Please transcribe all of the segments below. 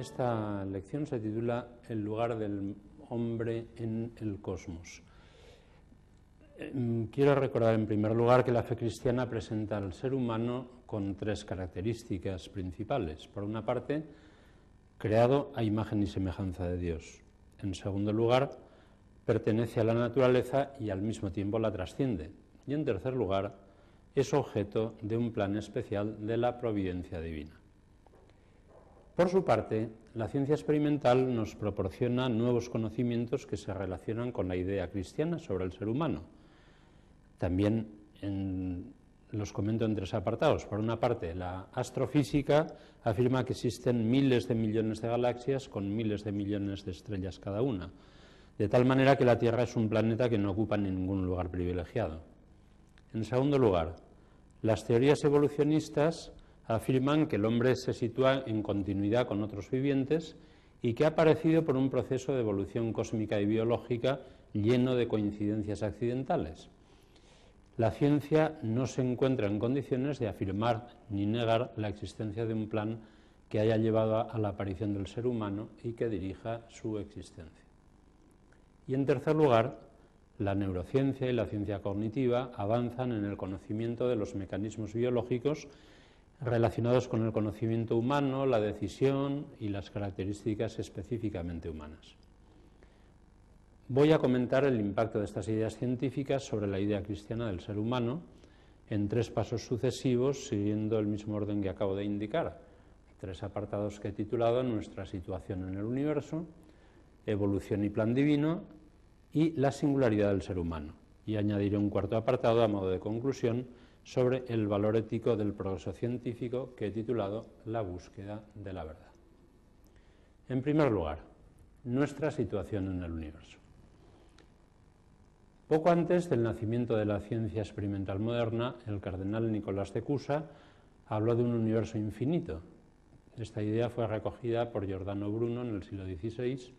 esta lección se titula El lugar del hombre en el cosmos. Em, quiero recordar en primer lugar que la fe cristiana presenta al ser humano con tres características principales. Por una parte, creado a imagen y semejanza de Dios. En segundo lugar, pertenece a la naturaleza y al mismo tiempo la trasciende. Y en tercer lugar, es objeto de un plan especial de la providencia divina. Por su parte, la ciencia experimental nos proporciona nuevos conocimientos que se relacionan con la idea cristiana sobre el ser humano. También los comento en tres apartados. Por una parte, la astrofísica afirma que existen miles de millones de galaxias con miles de millones de estrellas cada una, de tal manera que la Tierra es un planeta que no ocupa ningún lugar privilegiado. En segundo lugar, las teorías evolucionistas afirman que el hombre se sitúa en continuidad con otros vivientes y que ha aparecido por un proceso de evolución cósmica y biológica lleno de coincidencias accidentales. La ciencia no se encuentra en condiciones de afirmar ni negar la existencia de un plan que haya llevado a la aparición del ser humano y que dirija su existencia. Y en tercer lugar, la neurociencia y la ciencia cognitiva avanzan en el conocimiento de los mecanismos biológicos relacionados con el conocimiento humano, la decisión y las características específicamente humanas. Voy a comentar el impacto de estas ideas científicas sobre la idea cristiana del ser humano en tres pasos sucesivos, siguiendo el mismo orden que acabo de indicar. Tres apartados que he titulado Nuestra situación en el universo, Evolución y plan divino y la singularidad del ser humano. Y añadiré un cuarto apartado a modo de conclusión sobre el valor ético del progreso científico que he titulado La búsqueda de la verdad. En primer lugar, nuestra situación en el universo. Poco antes del nacimiento de la ciencia experimental moderna, el cardenal Nicolás de Cusa habló de un universo infinito. Esta idea fue recogida por Giordano Bruno en el siglo XVI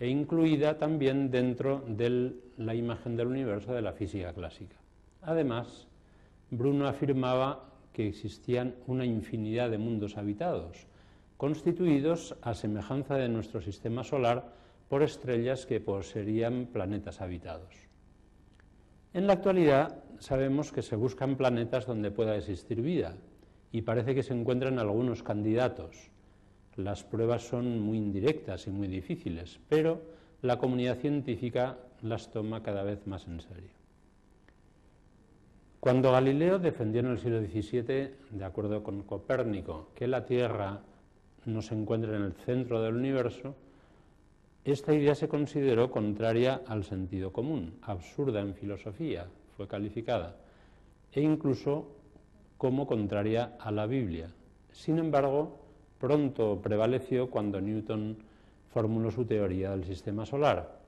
e incluida también dentro de la imagen del universo de la física clásica. Además, Bruno afirmaba que existían una infinidad de mundos habitados, constituidos a semejanza de nuestro sistema solar por estrellas que poseerían planetas habitados. En la actualidad sabemos que se buscan planetas donde pueda existir vida y parece que se encuentran algunos candidatos. Las pruebas son muy indirectas y muy difíciles, pero la comunidad científica las toma cada vez más en serio. Cuando Galileo defendió en el siglo XVII, de acuerdo con Copérnico, que la Tierra no se encuentra en el centro del universo, esta idea se consideró contraria al sentido común, absurda en filosofía, fue calificada, e incluso como contraria a la Biblia. Sin embargo, pronto prevaleció cuando Newton formuló su teoría del sistema solar,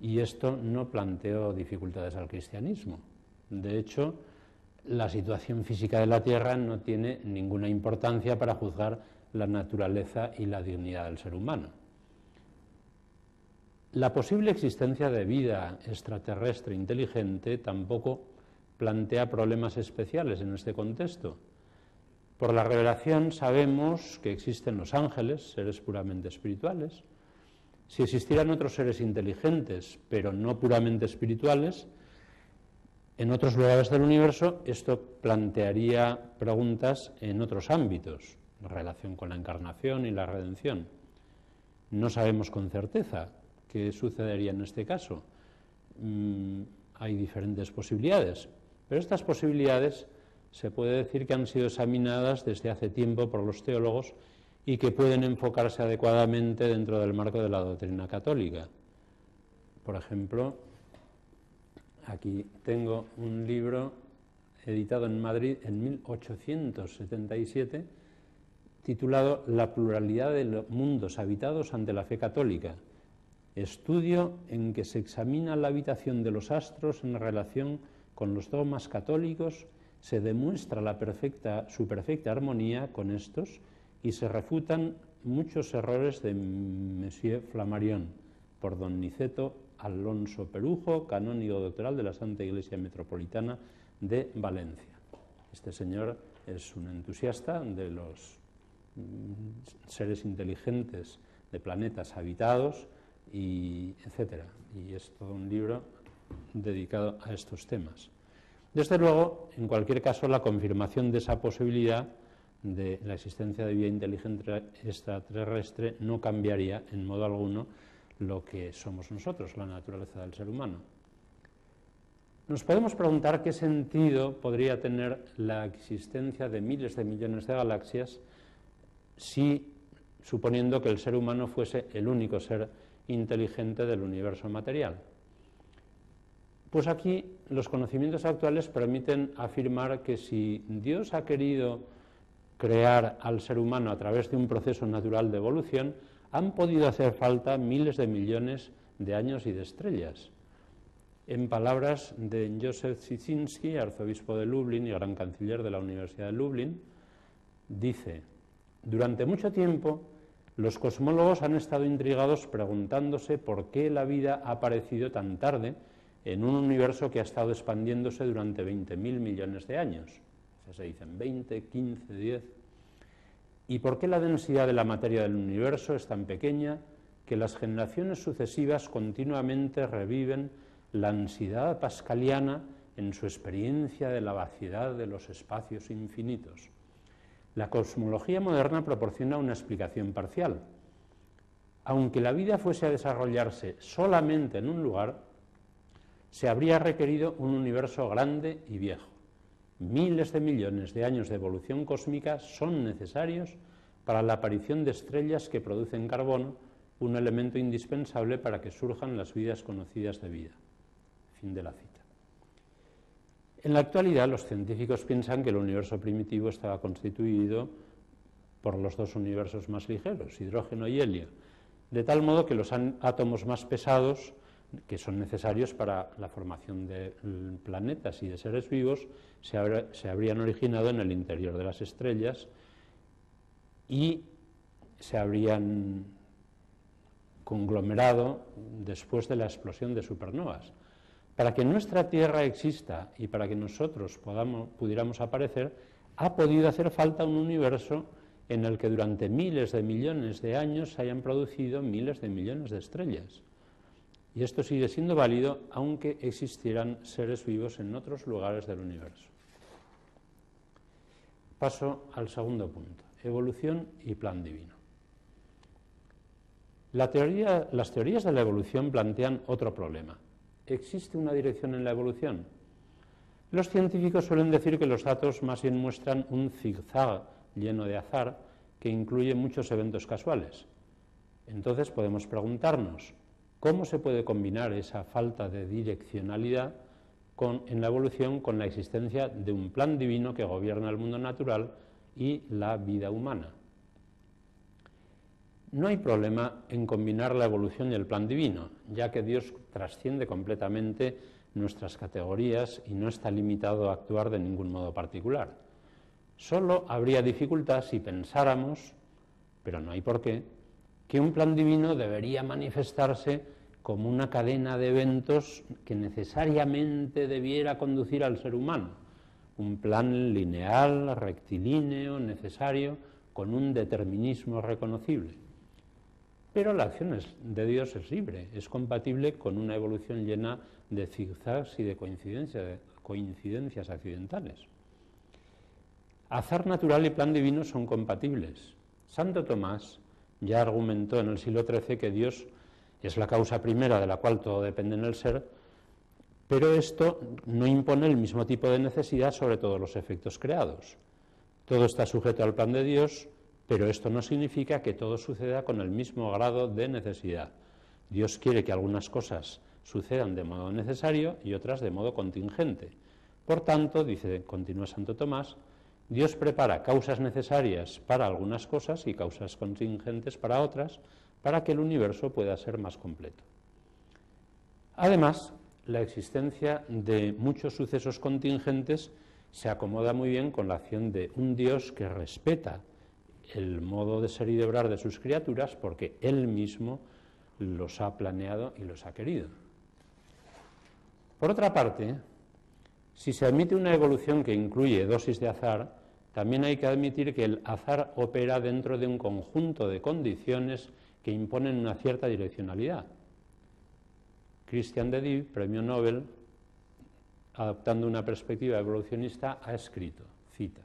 y esto no planteó dificultades al cristianismo. De hecho, la situación física de la Tierra no tiene ninguna importancia para juzgar la naturaleza y la dignidad del ser humano. La posible existencia de vida extraterrestre inteligente tampoco plantea problemas especiales en este contexto. Por la revelación sabemos que existen los ángeles, seres puramente espirituales. Si existieran otros seres inteligentes, pero no puramente espirituales, en otros lugares del universo esto plantearía preguntas en otros ámbitos, en relación con la encarnación y la redención. No sabemos con certeza qué sucedería en este caso. Mm, hay diferentes posibilidades, pero estas posibilidades se puede decir que han sido examinadas desde hace tiempo por los teólogos y que pueden enfocarse adecuadamente dentro del marco de la doctrina católica. Por ejemplo, Aquí tengo un libro editado en Madrid en 1877 titulado La pluralidad de los mundos habitados ante la fe católica, estudio en que se examina la habitación de los astros en relación con los dogmas católicos, se demuestra la perfecta, su perfecta armonía con estos y se refutan muchos errores de Monsieur Flammarion por don Niceto Alonso Perujo, canónigo doctoral de la Santa Iglesia Metropolitana de Valencia. Este señor es un entusiasta de los mm, seres inteligentes de planetas habitados, y etcétera. Y es todo un libro dedicado a estos temas. Desde luego, en cualquier caso, la confirmación de esa posibilidad de la existencia de vida inteligente extraterrestre no cambiaría en modo alguno lo que somos nosotros, la naturaleza del ser humano. Nos podemos preguntar qué sentido podría tener la existencia de miles de millones de galaxias si, suponiendo que el ser humano fuese el único ser inteligente del universo material. Pues aquí los conocimientos actuales permiten afirmar que si Dios ha querido crear al ser humano a través de un proceso natural de evolución, han podido hacer falta miles de millones de años y de estrellas. En palabras de Joseph Sitzinski, arzobispo de Lublin y gran canciller de la Universidad de Lublin, dice, durante mucho tiempo los cosmólogos han estado intrigados preguntándose por qué la vida ha aparecido tan tarde en un universo que ha estado expandiéndose durante 20.000 millones de años. se dicen 20, 15, 10. ¿Y por qué la densidad de la materia del universo es tan pequeña que las generaciones sucesivas continuamente reviven la ansiedad pascaliana en su experiencia de la vaciedad de los espacios infinitos? La cosmología moderna proporciona una explicación parcial. Aunque la vida fuese a desarrollarse solamente en un lugar, se habría requerido un universo grande y viejo. Miles de millones de años de evolución cósmica son necesarios para la aparición de estrellas que producen carbono, un elemento indispensable para que surjan las vidas conocidas de vida. Fin de la cita. En la actualidad, los científicos piensan que el universo primitivo estaba constituido por los dos universos más ligeros, hidrógeno y helio, de tal modo que los átomos más pesados, que son necesarios para la formación de planetas y de seres vivos, se, habrían originado en el interior de las estrellas y se habrían conglomerado después de la explosión de supernovas. Para que nuestra Tierra exista y para que nosotros pudiéramos aparecer, ha podido hacer falta un universo en el que durante miles de millones de años se hayan producido miles de millones de estrellas. Y esto sigue siendo válido aunque existieran seres vivos en otros lugares del universo. Paso al segundo punto, evolución y plan divino. las teorías de la evolución plantean otro problema, ¿Existe una dirección en la evolución? Los científicos suelen decir que los datos más bien muestran un zigzag lleno de azar que incluye muchos eventos casuales. Entonces podemos preguntarnos, ¿cómo se puede combinar esa falta de direccionalidad en la evolución con la existencia de un plan divino que gobierna el mundo natural y la vida humana? No hay problema en combinar la evolución y el plan divino, ya que Dios trasciende completamente nuestras categorías y no está limitado a actuar de ningún modo particular. Solo habría dificultad si pensáramos, pero no hay por qué, que un plan divino debería manifestarse como una cadena de eventos que necesariamente debiera conducir al ser humano, un plan lineal, rectilíneo, necesario, con un determinismo reconocible. Pero la acción de Dios es libre, es compatible con una evolución llena de zigzags y de coincidencias accidentales. Azar natural y plan divino son compatibles. Santo Tomás ya argumentó en el siglo XIII que Dios es la causa primera de la cual todo depende en el ser, pero esto no impone el mismo tipo de necesidad sobre todos los efectos creados. Todo está sujeto al plan de Dios, pero esto no significa que todo suceda con el mismo grado de necesidad. Dios quiere que algunas cosas sucedan de modo necesario y otras de modo contingente. Por tanto, dice, continúa Santo Tomás, Dios prepara causas necesarias para algunas cosas y causas contingentes para otras, para que el universo pueda ser más completo. Además, la existencia de muchos sucesos contingentes se acomoda muy bien con la acción de un Dios que respeta el modo de ser y de obrar de sus criaturas porque Él mismo los ha planeado y los ha querido. Por otra parte, si se admite una evolución que incluye dosis de azar, también hay que admitir que el azar opera dentro de un conjunto de condiciones que imponen una cierta direccionalidad. Christian de Div, premio Nobel, adoptando una perspectiva evolucionista, ha escrito, cita,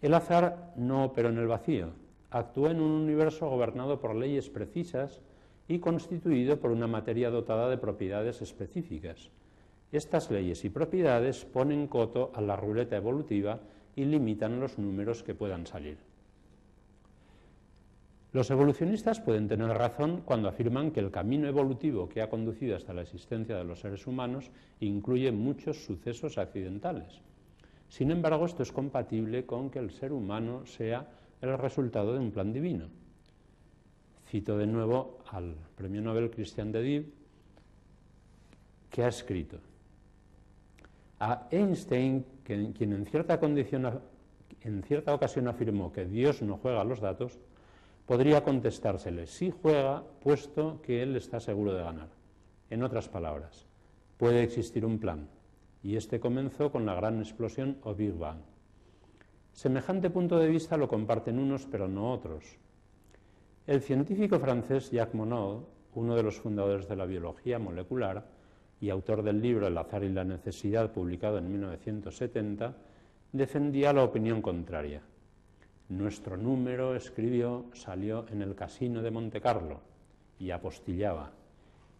El azar no operó en el vacío, actuó en un universo gobernado por leyes precisas y constituido por una materia dotada de propiedades específicas. Estas leyes y propiedades ponen coto a la ruleta evolutiva y limitan los números que puedan salir. Los evolucionistas pueden tener razón cuando afirman que el camino evolutivo que ha conducido hasta la existencia de los seres humanos incluye muchos sucesos accidentales. Sin embargo, esto es compatible con que el ser humano sea el resultado de un plan divino. Cito de nuevo al premio Nobel Christian de Div, que ha escrito a Einstein, quien en cierta, cierta ocasión afirmó que Dios no juega los datos, podría contestársele, sí juega, puesto que él está seguro de ganar. En otras palabras, puede existir un plan, y este comenzó con la gran explosión o Big Bang. Semejante punto de vista lo comparten unos, pero no otros. El científico francés Jacques Monod, uno de los fundadores de la biología molecular y autor del libro El azar y la necesidad, publicado en 1970, defendía la opinión contraria. Nuestro número, escribió, salió en el casino de Monte Carlo y apostillaba.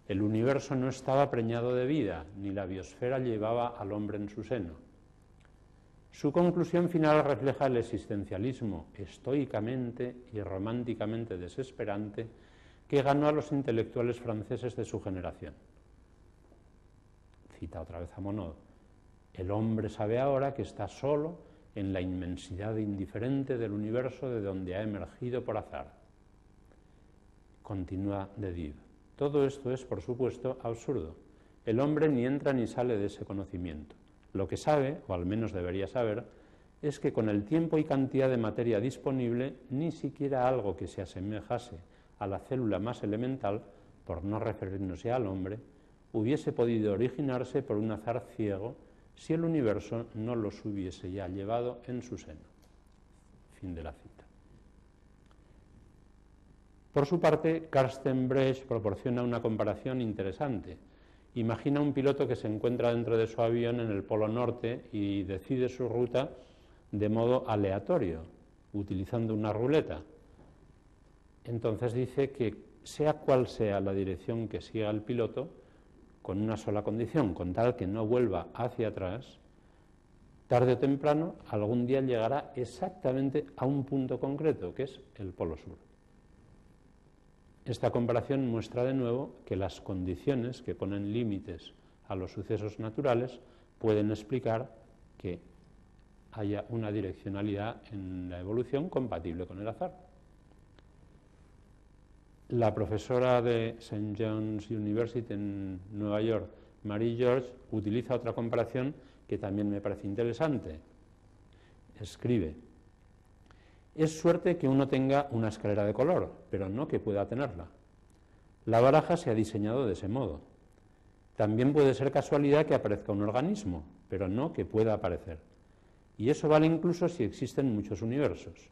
El universo no estaba preñado de vida, ni la biosfera llevaba al hombre en su seno. Su conclusión final refleja el existencialismo estoicamente y románticamente desesperante que ganó a los intelectuales franceses de su generación. Cita otra vez a Monod. El hombre sabe ahora que está solo en la inmensidad indiferente del universo de donde ha emergido por azar. Continúa de Div. Todo esto es, por supuesto, absurdo. El hombre ni entra ni sale de ese conocimiento. Lo que sabe, o al menos debería saber, es que con el tiempo y cantidad de materia disponible, ni siquiera algo que se asemejase a la célula más elemental, por no referirnos ya al hombre, hubiese podido originarse por un azar ciego si el universo no los hubiese ya llevado en su seno. Fin de la cita. Por su parte, Karsten Brecht proporciona una comparación interesante Imagina un piloto que se encuentra dentro de su avión en el Polo Norte y decide su ruta de modo aleatorio, utilizando una ruleta. Entonces dice que sea cual sea la dirección que siga el piloto, con una sola condición, con tal que no vuelva hacia atrás, tarde o temprano algún día llegará exactamente a un punto concreto, que es el Polo Sur. Esta comparación muestra de nuevo que las condiciones que ponen límites a los sucesos naturales pueden explicar que haya una direccionalidad en la evolución compatible con el azar. La profesora de St. John's University en Nueva York, Marie George, utiliza otra comparación que también me parece interesante. Escribe, es suerte que uno tenga una escalera de color, pero no que pueda tenerla. La baraja se ha diseñado de ese modo. También puede ser casualidad que aparezca un organismo, pero no que pueda aparecer. Y eso vale incluso si existen muchos universos.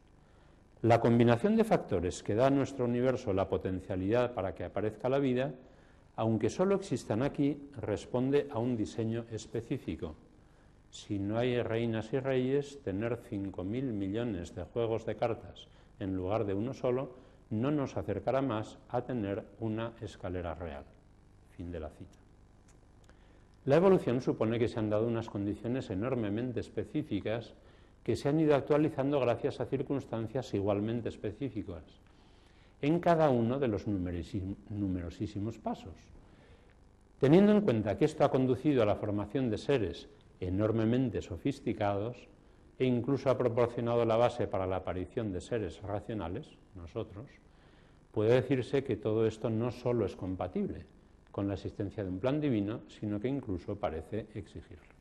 La combinación de factores que da a nuestro universo la potencialidad para que aparezca la vida, aunque solo existan aquí, responde a un diseño específico si no hay reinas y reyes, tener 5.000 millones de juegos de cartas en lugar de uno solo no nos acercará más a tener una escalera real. Fin de la cita. La evolución supone que se han dado unas condiciones enormemente específicas que se han ido actualizando gracias a circunstancias igualmente específicas en cada uno de los numerosísimos pasos. Teniendo en cuenta que esto ha conducido a la formación de seres enormemente sofisticados e incluso ha proporcionado la base para la aparición de seres racionales, nosotros, puede decirse que todo esto no solo es compatible con la existencia de un plan divino, sino que incluso parece exigirlo.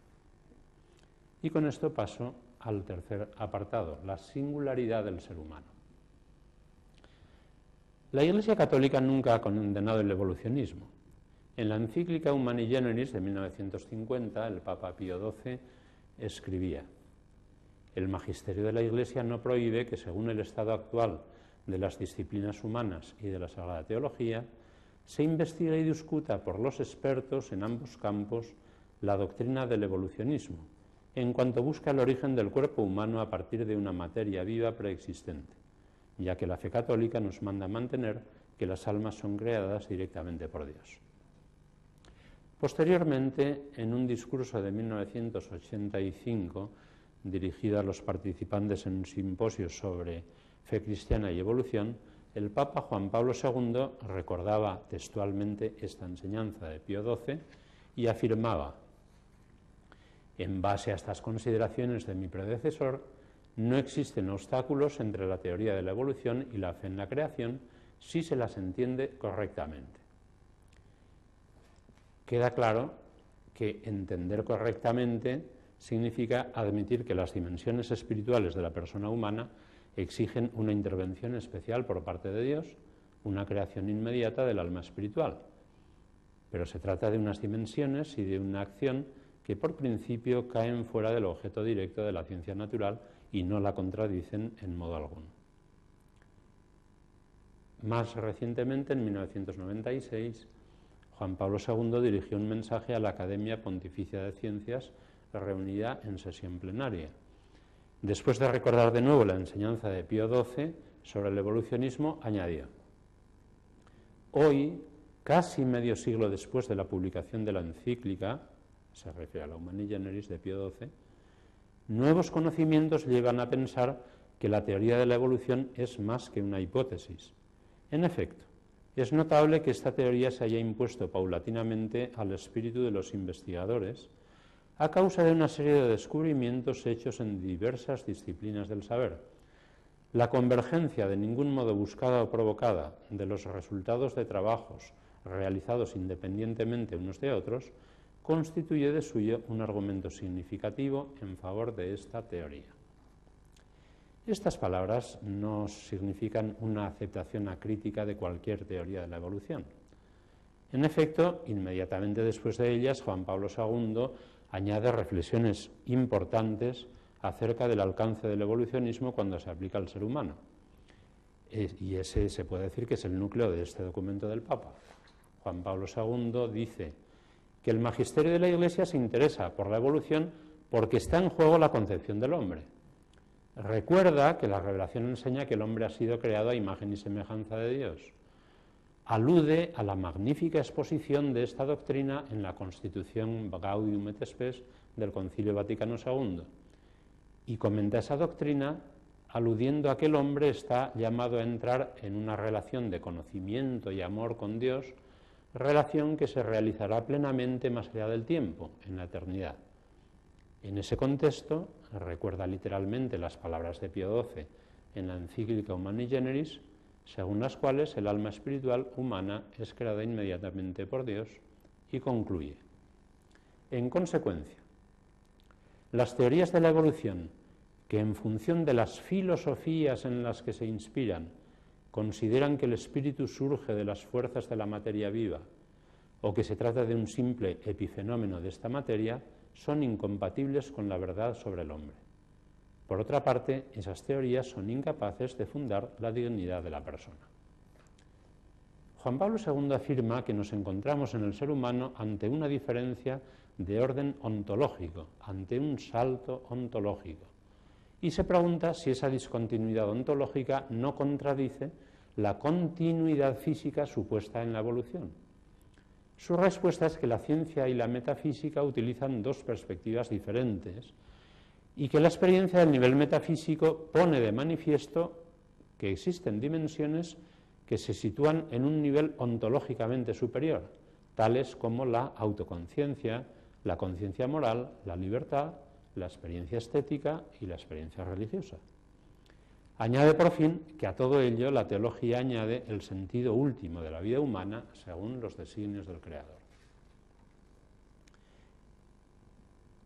Y con esto paso al tercer apartado, la singularidad del ser humano. La Iglesia Católica nunca ha condenado el evolucionismo, en la encíclica Humani Generis de 1950, el Papa Pío XII escribía, el magisterio de la Iglesia no prohíbe que, según el estado actual de las disciplinas humanas y de la Sagrada Teología, se investigue y discuta por los expertos en ambos campos la doctrina del evolucionismo, en cuanto busca el origen del cuerpo humano a partir de una materia viva preexistente, ya que la fe católica nos manda mantener que las almas son creadas directamente por Dios. Posteriormente, en un discurso de 1985, dirigido a los participantes en un simposio sobre fe cristiana y evolución, el Papa Juan Pablo II recordaba textualmente esta enseñanza de Pío XII y afirmaba, en base a estas consideraciones de mi predecesor, no existen obstáculos entre la teoría de la evolución y la fe en la creación si se las entiende correctamente. Queda claro que entender correctamente significa admitir que las dimensiones espirituales de la persona humana exigen una intervención especial por parte de Dios, una creación inmediata del alma espiritual. Pero se trata de unas dimensiones y de una acción que por principio caen fuera del objeto directo de la ciencia natural y no la contradicen en modo alguno. Más recientemente, en 1996, Juan Pablo II dirigió un mensaje a la Academia Pontificia de Ciencias reunida en sesión plenaria. Después de recordar de nuevo la enseñanza de Pío XII sobre el evolucionismo, añadió, Hoy, casi medio siglo después de la publicación de la encíclica, se refiere a la Humani Generis de Pío XII, nuevos conocimientos llevan a pensar que la teoría de la evolución es más que una hipótesis. En efecto, es notable que esta teoría se haya impuesto paulatinamente al espíritu de los investigadores, a causa de una serie de descubrimientos hechos en diversas disciplinas del saber. La convergencia, de ningún modo buscada o provocada, de los resultados de trabajos realizados independientemente unos de otros, constituye de suyo un argumento significativo en favor de esta teoría. Estas palabras no significan una aceptación acrítica de cualquier teoría de la evolución. En efecto, inmediatamente después de ellas, Juan Pablo II añade reflexiones importantes acerca del alcance del evolucionismo cuando se aplica al ser humano. Y ese se puede decir que es el núcleo de este documento del Papa. Juan Pablo II dice que el magisterio de la Iglesia se interesa por la evolución porque está en juego la concepción del hombre. Recuerda que la revelación enseña que el hombre ha sido creado a imagen y semejanza de Dios alude a la magnífica exposición de esta doctrina en la Constitución Gaudium et Spes del Concilio Vaticano II y comenta esa doctrina aludiendo a que el hombre está llamado a entrar en una relación de conocimiento y amor con Dios, relación que se realizará plenamente más allá del tiempo, en la eternidad. En ese contexto, recuerda literalmente las palabras de Pío XII en la encíclica Humani Generis, según las cuales el alma espiritual humana es creada inmediatamente por Dios y concluye. En consecuencia, las teorías de la evolución, que en función de las filosofías en las que se inspiran, consideran que el espíritu surge de las fuerzas de la materia viva o que se trata de un simple epifenómeno de esta materia, son incompatibles con la verdad sobre el hombre. Por otra parte, esas teorías son incapaces de fundar la dignidad de la persona. Juan Pablo II afirma que nos encontramos en el ser humano ante una diferencia de orden ontológico, ante un salto ontológico. Y se pregunta si esa discontinuidad ontológica no contradice la continuidad física supuesta en la evolución. Su respuesta es que la ciencia y la metafísica utilizan dos perspectivas diferentes y que la experiencia del nivel metafísico pone de manifiesto que existen dimensiones que se sitúan en un nivel ontológicamente superior, tales como la autoconciencia, la conciencia moral, la libertad, la experiencia estética y la experiencia religiosa. Añade por fin que a todo ello la teología añade el sentido último de la vida humana según los designios del Creador.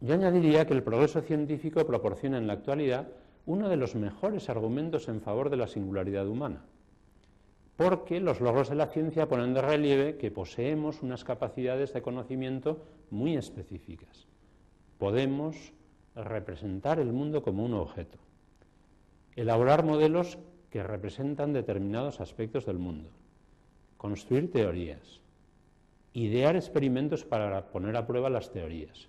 Yo añadiría que el progreso científico proporciona en la actualidad uno de los mejores argumentos en favor de la singularidad humana, porque los logros de la ciencia ponen de relieve que poseemos unas capacidades de conocimiento muy específicas. Podemos representar el mundo como un objeto, elaborar modelos que representan determinados aspectos del mundo, construir teorías, idear experimentos para poner a prueba las teorías,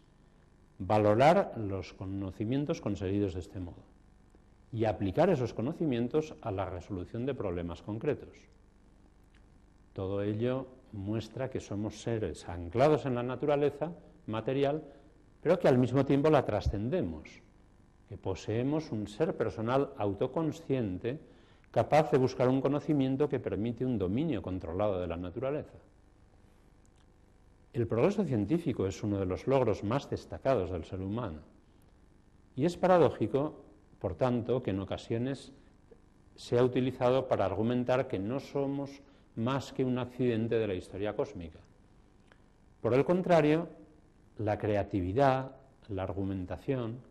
valorar los conocimientos conseguidos de este modo y aplicar esos conocimientos a la resolución de problemas concretos. Todo ello muestra que somos seres anclados en la naturaleza material, pero que al mismo tiempo la trascendemos, que poseemos un ser personal autoconsciente capaz de buscar un conocimiento que permite un dominio controlado de la naturaleza. El progreso científico es uno de los logros más destacados del ser humano y es paradójico, por tanto, que en ocasiones se ha utilizado para argumentar que no somos más que un accidente de la historia cósmica. Por el contrario, la creatividad, la argumentación,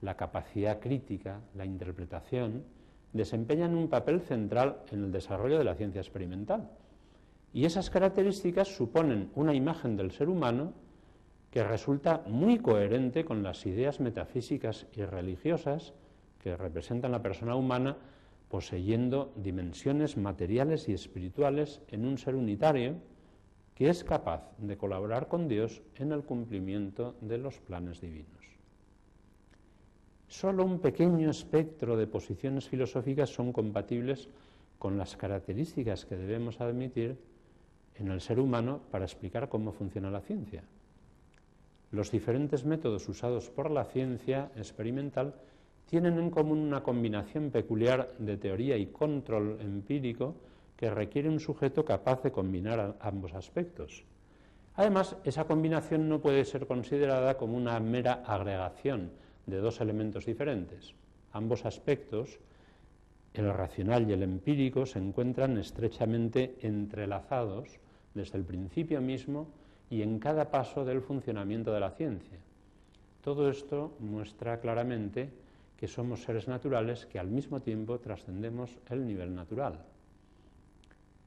la capacidad crítica, la interpretación, desempeñan un papel central en el desarrollo de la ciencia experimental. Y esas características suponen una imagen del ser humano que resulta muy coherente con las ideas metafísicas y religiosas que representan la persona humana poseyendo dimensiones materiales y espirituales en un ser unitario que es capaz de colaborar con Dios en el cumplimiento de los planes divinos. Solo un pequeño espectro de posiciones filosóficas son compatibles con las características que debemos admitir en el ser humano para explicar cómo funciona la ciencia. Los diferentes métodos usados por la ciencia experimental tienen en común una combinación peculiar de teoría y control empírico que requiere un sujeto capaz de combinar ambos aspectos. Además, esa combinación no puede ser considerada como una mera agregación de dos elementos diferentes. Ambos aspectos, el racional y el empírico, se encuentran estrechamente entrelazados desde el principio mismo y en cada paso del funcionamiento de la ciencia. Todo esto muestra claramente que somos seres naturales que al mismo tiempo trascendemos el nivel natural.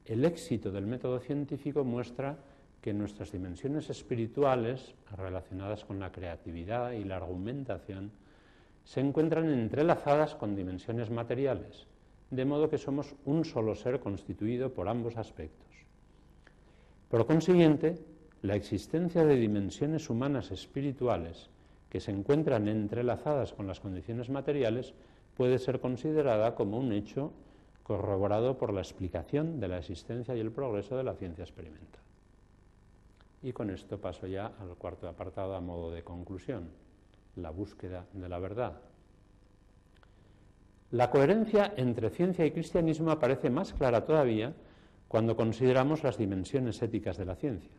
El éxito del método científico muestra que nuestras dimensiones espirituales, relacionadas con la creatividad y la argumentación, se encuentran entrelazadas con dimensiones materiales, de modo que somos un solo ser constituido por ambos aspectos. Por consiguiente, la existencia de dimensiones humanas espirituales que se encuentran entrelazadas con las condiciones materiales puede ser considerada como un hecho corroborado por la explicación de la existencia y el progreso de la ciencia experimental. Y con esto paso ya al cuarto apartado a modo de conclusión, la búsqueda de la verdad. La coherencia entre ciencia y cristianismo aparece más clara todavía cuando consideramos las dimensiones éticas de la ciencia.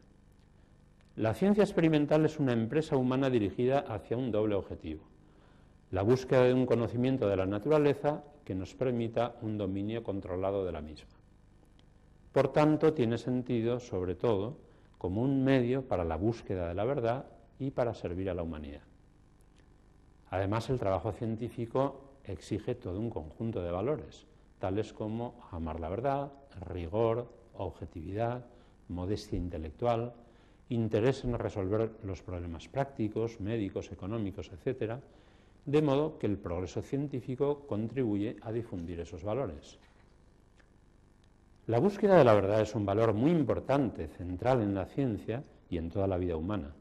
La ciencia experimental es una empresa humana dirigida hacia un doble objetivo, la búsqueda de un conocimiento de la naturaleza que nos permita un dominio controlado de la misma. Por tanto, tiene sentido, sobre todo, como un medio para la búsqueda de la verdad y para servir a la humanidad. Además, el trabajo científico exige todo un conjunto de valores, tales como amar la verdad, rigor, objetividad, modestia intelectual, interés en resolver los problemas prácticos, médicos, económicos, etc., de modo que el progreso científico contribuye a difundir esos valores. La búsqueda de la verdad es un valor muy importante, central en la ciencia y en toda la vida humana.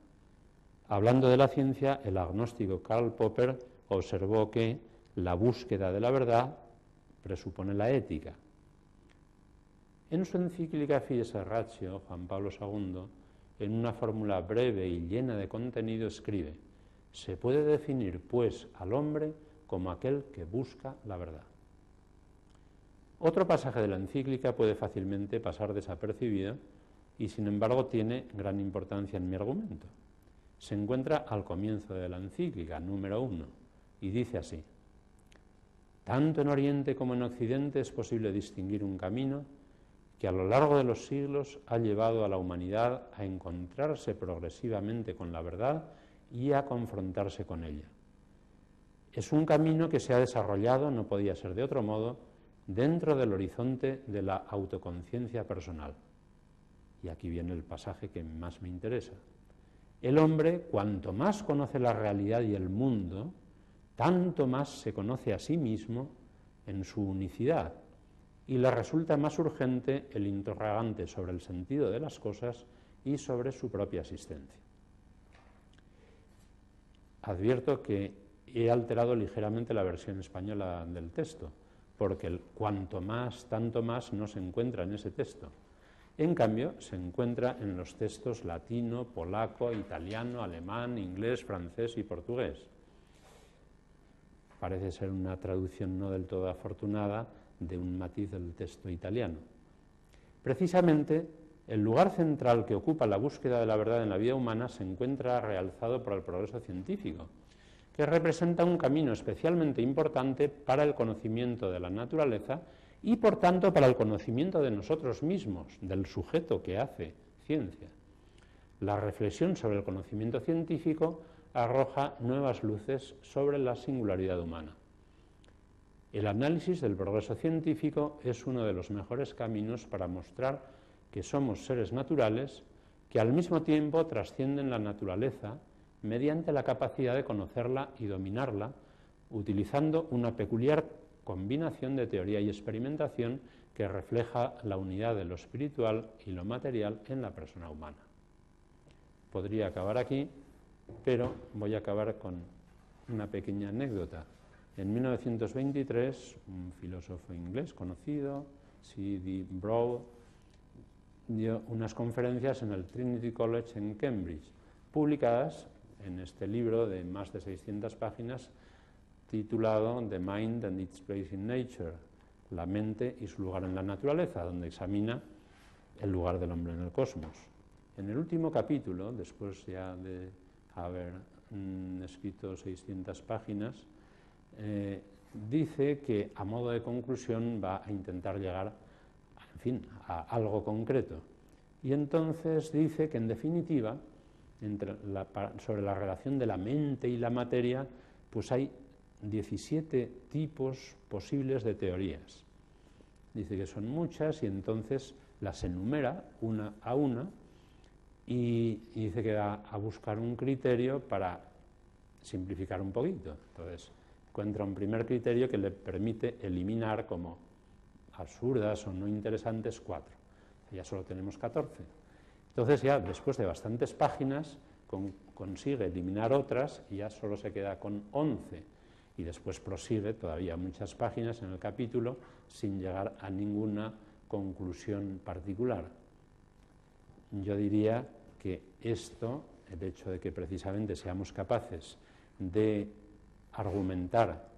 Hablando de la ciencia, el agnóstico Karl Popper observó que la búsqueda de la verdad presupone la ética. En su encíclica Fides Ratio, Juan Pablo II, en una fórmula breve y llena de contenido, escribe, se puede definir, pues, al hombre como aquel que busca la verdad. Otro pasaje de la encíclica puede fácilmente pasar desapercibido y, sin embargo, tiene gran importancia en mi argumento. Se encuentra al comienzo de la encíclica, número uno, y dice así, tanto en Oriente como en Occidente es posible distinguir un camino que a lo largo de los siglos ha llevado a la humanidad a encontrarse progresivamente con la verdad y a confrontarse con ella. Es un camino que se ha desarrollado, no podía ser de otro modo, dentro del horizonte de la autoconciencia personal. Y aquí viene el pasaje que más me interesa. El hombre, cuanto más conoce la realidad y el mundo, tanto más se conoce a sí mismo en su unicidad y le resulta más urgente el interrogante sobre el sentido de las cosas y sobre su propia existencia. Advierto que he alterado ligeramente la versión española del texto, porque el cuanto más, tanto más no se encuentra en ese texto. En cambio, se encuentra en los textos latino, polaco, italiano, alemán, inglés, francés y portugués. Parece ser una traducción no del todo afortunada de un matiz del texto italiano. Precisamente, el lugar central que ocupa la búsqueda de la verdad en la vida humana se encuentra realzado por el progreso científico, que representa un camino especialmente importante para el conocimiento de la naturaleza y, por tanto, para el conocimiento de nosotros mismos, del sujeto que hace ciencia. La reflexión sobre el conocimiento científico arroja nuevas luces sobre la singularidad humana. El análisis del progreso científico es uno de los mejores caminos para mostrar que somos seres naturales que al mismo tiempo trascienden la naturaleza mediante la capacidad de conocerla y dominarla, utilizando una peculiar combinación de teoría y experimentación que refleja la unidad de lo espiritual y lo material en la persona humana. Podría acabar aquí, pero voy a acabar con una pequeña anécdota. En 1923, un filósofo inglés conocido, C.D. Broad, dio unas conferencias en el Trinity College en Cambridge, publicadas en este libro de más de 600 páginas titulado The Mind and Its Place in Nature, la mente y su lugar en la naturaleza, donde examina el lugar del hombre en el cosmos. En el último capítulo, después ya de haber mm, escrito 600 páginas, eh, dice que a modo de conclusión va a intentar llegar, en fin, a algo concreto. Y entonces dice que en definitiva, sobre la relación de la mente y la materia, pues hay 17 tipos posibles de teorías. Dice que son muchas y entonces las enumera una a una y, y dice que va a buscar un criterio para simplificar un poquito. Entonces, encuentra un primer criterio que le permite eliminar como absurdas o no interesantes cuatro. Ya solo tenemos 14. Entonces ya después de bastantes páginas consigue eliminar otras y ya solo se queda con 11. Y después prosigue todavía muchas páginas en el capítulo sin llegar a ninguna conclusión particular. Yo diría que esto, el hecho de que precisamente seamos capaces de argumentar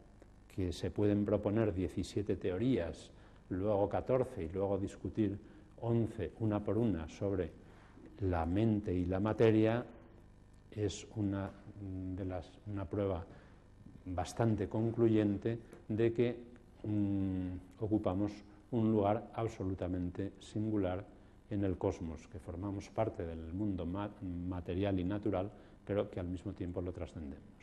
que se pueden proponer 17 teorías, luego 14 y luego discutir 11 una por una sobre la mente y la materia, es una, de las, una prueba bastante concluyente de que mm, ocupamos un lugar absolutamente singular en el cosmos, que formamos parte del mundo material y natural, pero que al mismo tiempo lo trascendemos.